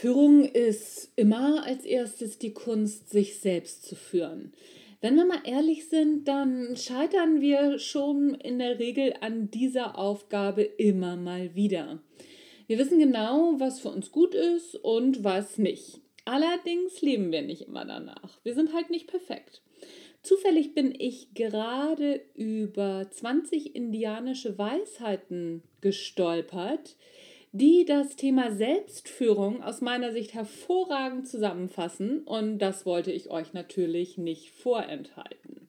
Führung ist immer als erstes die Kunst, sich selbst zu führen. Wenn wir mal ehrlich sind, dann scheitern wir schon in der Regel an dieser Aufgabe immer mal wieder. Wir wissen genau, was für uns gut ist und was nicht. Allerdings leben wir nicht immer danach. Wir sind halt nicht perfekt. Zufällig bin ich gerade über 20 indianische Weisheiten gestolpert, die das Thema Selbstführung aus meiner Sicht hervorragend zusammenfassen und das wollte ich euch natürlich nicht vorenthalten.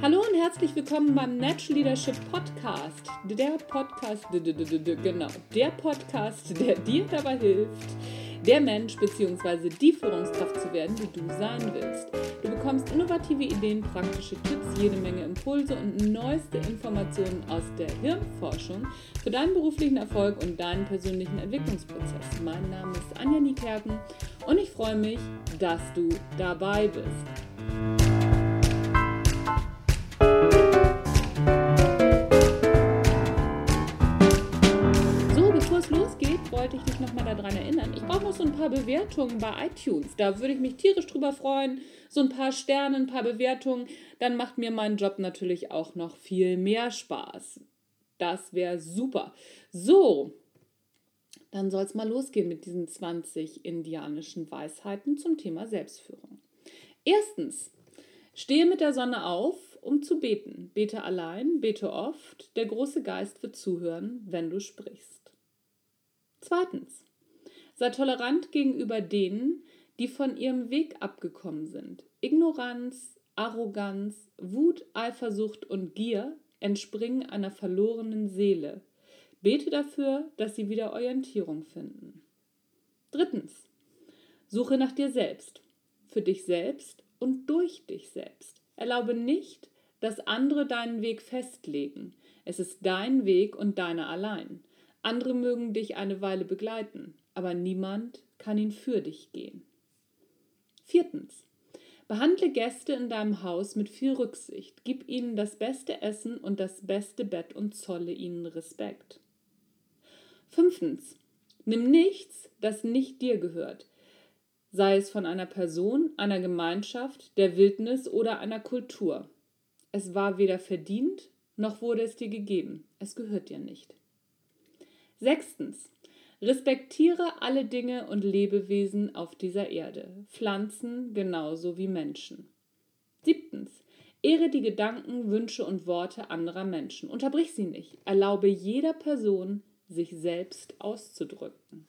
Hallo und herzlich willkommen beim Natural Leadership Podcast. Der Podcast, genau, der Podcast, der dir dabei hilft, der Mensch bzw. die Führungskraft zu werden, die du sein willst. Bekommst innovative Ideen, praktische Tipps, jede Menge Impulse und neueste Informationen aus der Hirnforschung für deinen beruflichen Erfolg und deinen persönlichen Entwicklungsprozess. Mein Name ist Anja Niekerken und ich freue mich, dass du dabei bist. Wollte ich dich nochmal daran erinnern. Ich brauche noch so ein paar Bewertungen bei iTunes. Da würde ich mich tierisch drüber freuen. So ein paar Sterne, ein paar Bewertungen. Dann macht mir mein Job natürlich auch noch viel mehr Spaß. Das wäre super. So, dann soll es mal losgehen mit diesen 20 indianischen Weisheiten zum Thema Selbstführung. Erstens, stehe mit der Sonne auf, um zu beten. Bete allein, bete oft. Der große Geist wird zuhören, wenn du sprichst. Zweitens, sei tolerant gegenüber denen, die von ihrem Weg abgekommen sind. Ignoranz, Arroganz, Wut, Eifersucht und Gier entspringen einer verlorenen Seele. Bete dafür, dass sie wieder Orientierung finden. Drittens, suche nach dir selbst, für dich selbst und durch dich selbst. Erlaube nicht, dass andere deinen Weg festlegen. Es ist dein Weg und deiner allein. Andere mögen dich eine Weile begleiten, aber niemand kann ihn für dich gehen. Viertens. Behandle Gäste in deinem Haus mit viel Rücksicht. Gib ihnen das beste Essen und das beste Bett und zolle ihnen Respekt. Fünftens. Nimm nichts, das nicht dir gehört, sei es von einer Person, einer Gemeinschaft, der Wildnis oder einer Kultur. Es war weder verdient, noch wurde es dir gegeben. Es gehört dir nicht. Sechstens. Respektiere alle Dinge und Lebewesen auf dieser Erde, Pflanzen genauso wie Menschen. Siebtens. Ehre die Gedanken, Wünsche und Worte anderer Menschen. Unterbrich sie nicht. Erlaube jeder Person, sich selbst auszudrücken.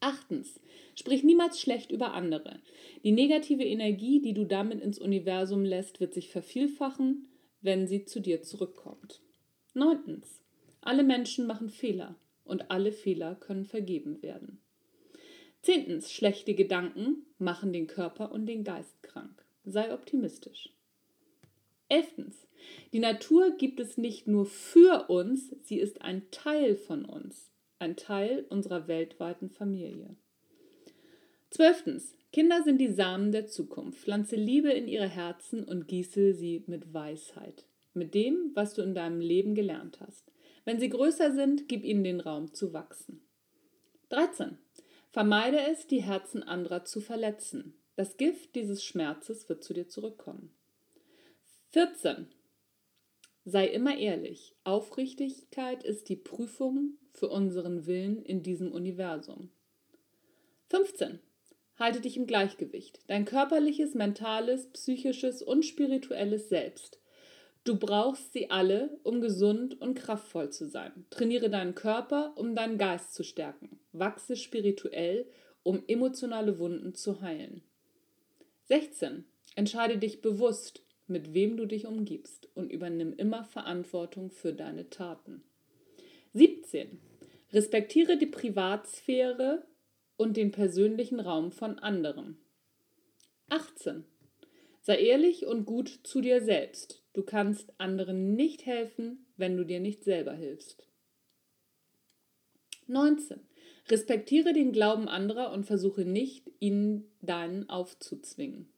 Achtens. Sprich niemals schlecht über andere. Die negative Energie, die du damit ins Universum lässt, wird sich vervielfachen, wenn sie zu dir zurückkommt. Neuntens. Alle Menschen machen Fehler und alle Fehler können vergeben werden. Zehntens, schlechte Gedanken machen den Körper und den Geist krank. Sei optimistisch. Elftens, die Natur gibt es nicht nur für uns, sie ist ein Teil von uns, ein Teil unserer weltweiten Familie. Zwölftens, Kinder sind die Samen der Zukunft. Pflanze Liebe in ihre Herzen und gieße sie mit Weisheit, mit dem, was du in deinem Leben gelernt hast. Wenn sie größer sind, gib ihnen den Raum zu wachsen. 13. Vermeide es, die Herzen anderer zu verletzen. Das Gift dieses Schmerzes wird zu dir zurückkommen. 14. Sei immer ehrlich. Aufrichtigkeit ist die Prüfung für unseren Willen in diesem Universum. 15. Halte dich im Gleichgewicht. Dein körperliches, mentales, psychisches und spirituelles Selbst Du brauchst sie alle, um gesund und kraftvoll zu sein. Trainiere deinen Körper, um deinen Geist zu stärken. Wachse spirituell, um emotionale Wunden zu heilen. 16. Entscheide dich bewusst, mit wem du dich umgibst und übernimm immer Verantwortung für deine Taten. 17. Respektiere die Privatsphäre und den persönlichen Raum von anderen. 18. Sei ehrlich und gut zu dir selbst. Du kannst anderen nicht helfen, wenn du dir nicht selber hilfst. 19. Respektiere den Glauben anderer und versuche nicht, ihnen deinen aufzuzwingen.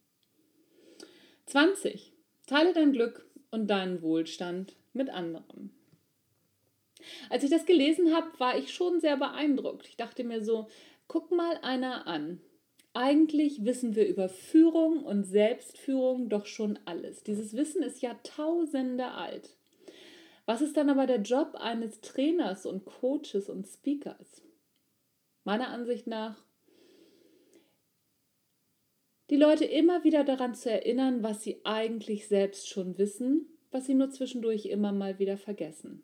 20. Teile dein Glück und deinen Wohlstand mit anderen. Als ich das gelesen habe, war ich schon sehr beeindruckt. Ich dachte mir so, guck mal einer an. Eigentlich wissen wir über Führung und Selbstführung doch schon alles. Dieses Wissen ist Jahrtausende alt. Was ist dann aber der Job eines Trainers und Coaches und Speakers? Meiner Ansicht nach, die Leute immer wieder daran zu erinnern, was sie eigentlich selbst schon wissen, was sie nur zwischendurch immer mal wieder vergessen.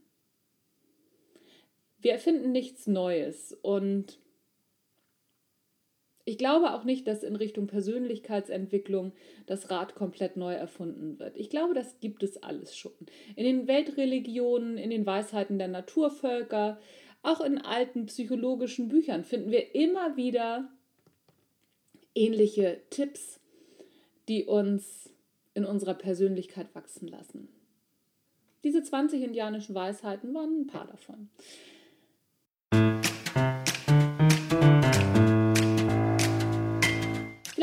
Wir erfinden nichts Neues und ich glaube auch nicht, dass in Richtung Persönlichkeitsentwicklung das Rad komplett neu erfunden wird. Ich glaube, das gibt es alles schon. In den Weltreligionen, in den Weisheiten der Naturvölker, auch in alten psychologischen Büchern finden wir immer wieder ähnliche Tipps, die uns in unserer Persönlichkeit wachsen lassen. Diese 20 indianischen Weisheiten waren ein paar davon.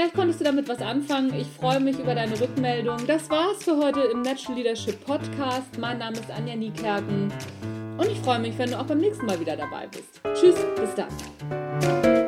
Vielleicht konntest du damit was anfangen. Ich freue mich über deine Rückmeldung. Das war's für heute im Natural Leadership Podcast. Mein Name ist Anja Niekerken und ich freue mich, wenn du auch beim nächsten Mal wieder dabei bist. Tschüss, bis dann.